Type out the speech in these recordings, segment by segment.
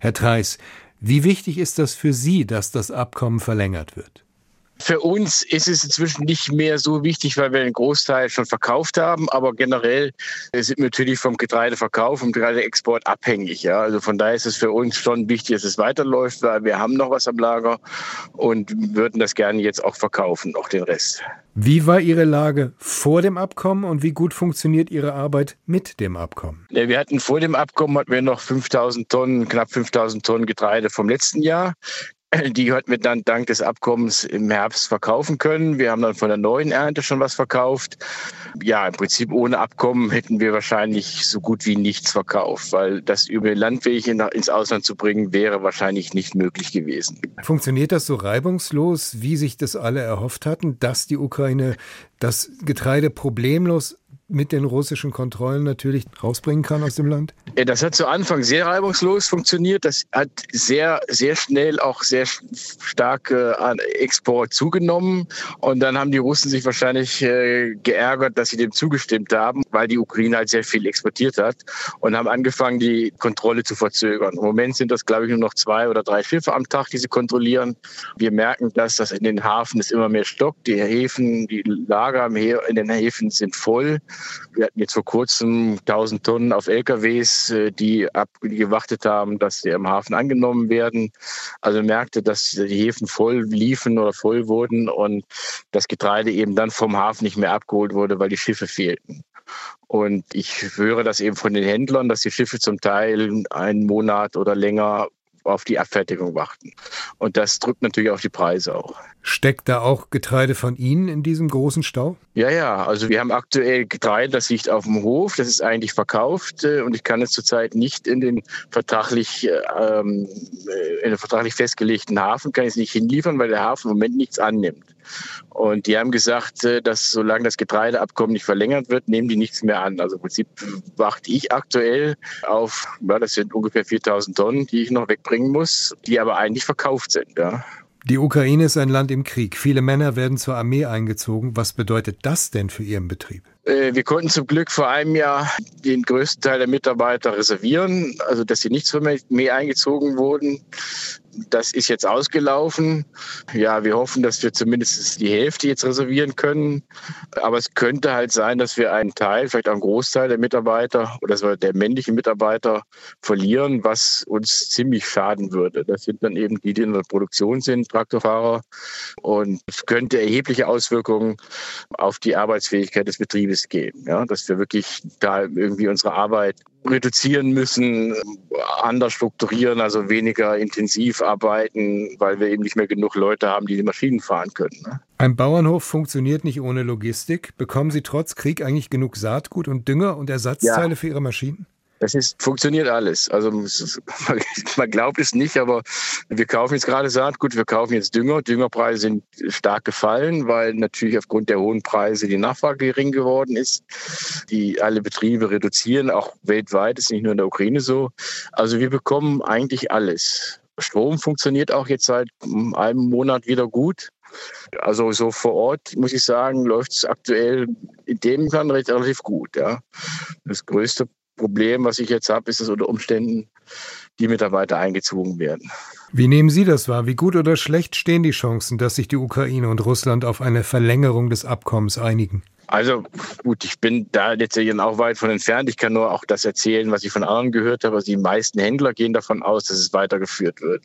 Herr Treis, wie wichtig ist das für Sie, dass das Abkommen verlängert wird? Für uns ist es inzwischen nicht mehr so wichtig, weil wir einen Großteil schon verkauft haben. Aber generell sind wir natürlich vom Getreideverkauf und Getreideexport abhängig. Ja. Also von daher ist es für uns schon wichtig, dass es weiterläuft, weil wir haben noch was am Lager und würden das gerne jetzt auch verkaufen, auch den Rest. Wie war Ihre Lage vor dem Abkommen und wie gut funktioniert Ihre Arbeit mit dem Abkommen? Ja, wir hatten vor dem Abkommen hatten wir noch 5000 Tonnen, knapp 5000 Tonnen Getreide vom letzten Jahr. Die hatten wir dann dank des Abkommens im Herbst verkaufen können. Wir haben dann von der neuen Ernte schon was verkauft. Ja, im Prinzip ohne Abkommen hätten wir wahrscheinlich so gut wie nichts verkauft, weil das über den Landweg ins Ausland zu bringen, wäre wahrscheinlich nicht möglich gewesen. Funktioniert das so reibungslos, wie sich das alle erhofft hatten, dass die Ukraine das Getreide problemlos mit den russischen Kontrollen natürlich rausbringen kann aus dem Land? Das hat zu Anfang sehr reibungslos funktioniert. Das hat sehr, sehr schnell auch sehr stark äh, an Export zugenommen. Und dann haben die Russen sich wahrscheinlich äh, geärgert, dass sie dem zugestimmt haben, weil die Ukraine halt sehr viel exportiert hat und haben angefangen, die Kontrolle zu verzögern. Im Moment sind das, glaube ich, nur noch zwei oder drei Schiffe am Tag, die sie kontrollieren. Wir merken, dass das in den Hafen ist immer mehr stockt. Die Häfen, die Lager in den Häfen sind voll. Wir hatten jetzt vor kurzem 1000 Tonnen auf LKWs, äh, die, ab, die gewartet haben, dass sie im Hafen angenommen werden. Also merkte, dass die Häfen voll liefen oder voll wurden und das Getreide eben dann vom Hafen nicht mehr abgeholt wurde, weil die Schiffe fehlten. Und ich höre das eben von den Händlern, dass die Schiffe zum Teil einen Monat oder länger auf die Abfertigung warten. Und das drückt natürlich auf die Preise auch. Steckt da auch Getreide von Ihnen in diesem großen Stau? Ja, ja. Also wir haben aktuell Getreide, das liegt auf dem Hof, das ist eigentlich verkauft äh, und ich kann es zurzeit nicht in den vertraglich, ähm, äh, in den vertraglich festgelegten Hafen, kann ich es nicht hinliefern, weil der Hafen im Moment nichts annimmt. Und die haben gesagt, äh, dass solange das Getreideabkommen nicht verlängert wird, nehmen die nichts mehr an. Also im Prinzip wachte ich aktuell auf, ja, das sind ungefähr 4000 Tonnen, die ich noch wegbringen muss, die aber eigentlich verkauft sind. Ja. Die Ukraine ist ein Land im Krieg. Viele Männer werden zur Armee eingezogen. Was bedeutet das denn für Ihren Betrieb? Äh, wir konnten zum Glück vor einem Jahr den größten Teil der Mitarbeiter reservieren, also dass sie nicht zur Armee eingezogen wurden. Das ist jetzt ausgelaufen. Ja, wir hoffen, dass wir zumindest die Hälfte jetzt reservieren können. Aber es könnte halt sein, dass wir einen Teil, vielleicht auch einen Großteil der Mitarbeiter oder der männlichen Mitarbeiter verlieren, was uns ziemlich schaden würde. Das sind dann eben die, die in der Produktion sind, Traktorfahrer. Und es könnte erhebliche Auswirkungen auf die Arbeitsfähigkeit des Betriebes geben. Ja, dass wir wirklich da irgendwie unsere Arbeit reduzieren müssen, anders strukturieren, also weniger intensiv arbeiten, weil wir eben nicht mehr genug Leute haben, die die Maschinen fahren können. Ne? Ein Bauernhof funktioniert nicht ohne Logistik. Bekommen Sie trotz Krieg eigentlich genug Saatgut und Dünger und Ersatzteile ja. für Ihre Maschinen? Das ist, funktioniert alles. Also man glaubt es nicht, aber wir kaufen jetzt gerade Saatgut, wir kaufen jetzt Dünger. Düngerpreise sind stark gefallen, weil natürlich aufgrund der hohen Preise die Nachfrage gering geworden ist. Die alle Betriebe reduzieren, auch weltweit, ist nicht nur in der Ukraine so. Also wir bekommen eigentlich alles. Strom funktioniert auch jetzt seit einem Monat wieder gut. Also so vor Ort, muss ich sagen, läuft es aktuell in dem Fall relativ gut. Ja. Das größte Problem, was ich jetzt habe, ist, dass unter Umständen die Mitarbeiter eingezogen werden. Wie nehmen Sie das wahr? Wie gut oder schlecht stehen die Chancen, dass sich die Ukraine und Russland auf eine Verlängerung des Abkommens einigen? Also gut, ich bin da letztendlich auch weit von entfernt. Ich kann nur auch das erzählen, was ich von anderen gehört habe. Also die meisten Händler gehen davon aus, dass es weitergeführt wird,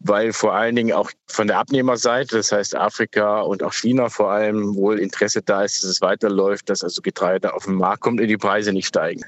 weil vor allen Dingen auch von der Abnehmerseite, das heißt Afrika und auch China vor allem, wohl Interesse da ist, dass es weiterläuft, dass also Getreide auf den Markt kommt und die Preise nicht steigen.